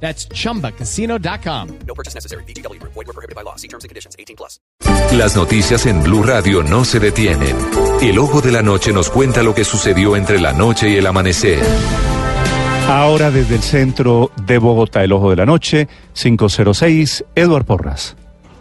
That's chumbacasino.com. No purchase necessary. BGW. Void were prohibited by law. See terms and conditions. 18 plus. Las noticias en Blue Radio no se detienen. El ojo de la noche nos cuenta lo que sucedió entre la noche y el amanecer. Ahora desde el centro de Bogotá, el ojo de la noche, 506, Eduard Porras.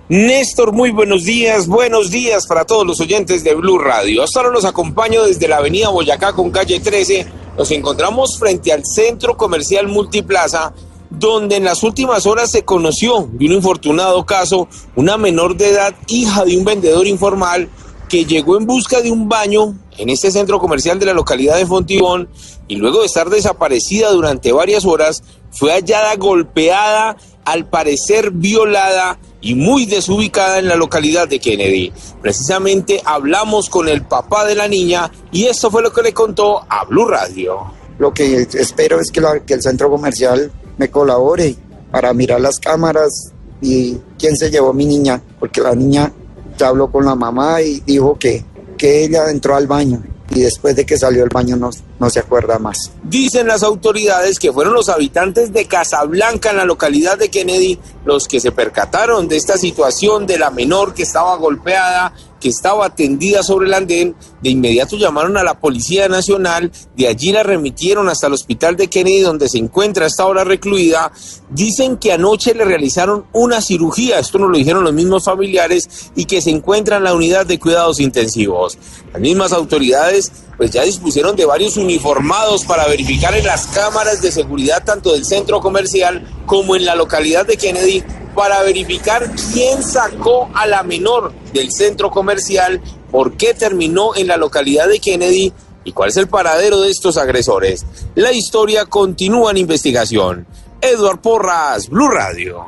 Néstor, muy buenos días, buenos días para todos los oyentes de Blue Radio. Hasta ahora los acompaño desde la avenida Boyacá con calle 13. Nos encontramos frente al centro comercial Multiplaza donde en las últimas horas se conoció de un infortunado caso una menor de edad, hija de un vendedor informal, que llegó en busca de un baño en este centro comercial de la localidad de Fontibón y luego de estar desaparecida durante varias horas, fue hallada golpeada, al parecer violada y muy desubicada en la localidad de Kennedy. Precisamente hablamos con el papá de la niña y esto fue lo que le contó a Blue Radio. Lo que espero es que, que el centro comercial me colabore para mirar las cámaras y quién se llevó mi niña, porque la niña ya habló con la mamá y dijo que, que ella entró al baño y después de que salió del baño no, no se acuerda más. Dicen las autoridades que fueron los habitantes de Casablanca en la localidad de Kennedy los que se percataron de esta situación de la menor que estaba golpeada, que estaba tendida sobre el andén. De inmediato llamaron a la Policía Nacional, de allí la remitieron hasta el hospital de Kennedy donde se encuentra hasta ahora recluida. Dicen que anoche le realizaron una cirugía, esto nos lo dijeron los mismos familiares, y que se encuentra en la unidad de cuidados intensivos. Las mismas autoridades pues ya dispusieron de varios uniformados para verificar en las cámaras de seguridad tanto del centro comercial como en la localidad de Kennedy para verificar quién sacó a la menor del centro comercial, por qué terminó en la localidad de Kennedy y cuál es el paradero de estos agresores. La historia continúa en investigación. Edward Porras, Blue Radio.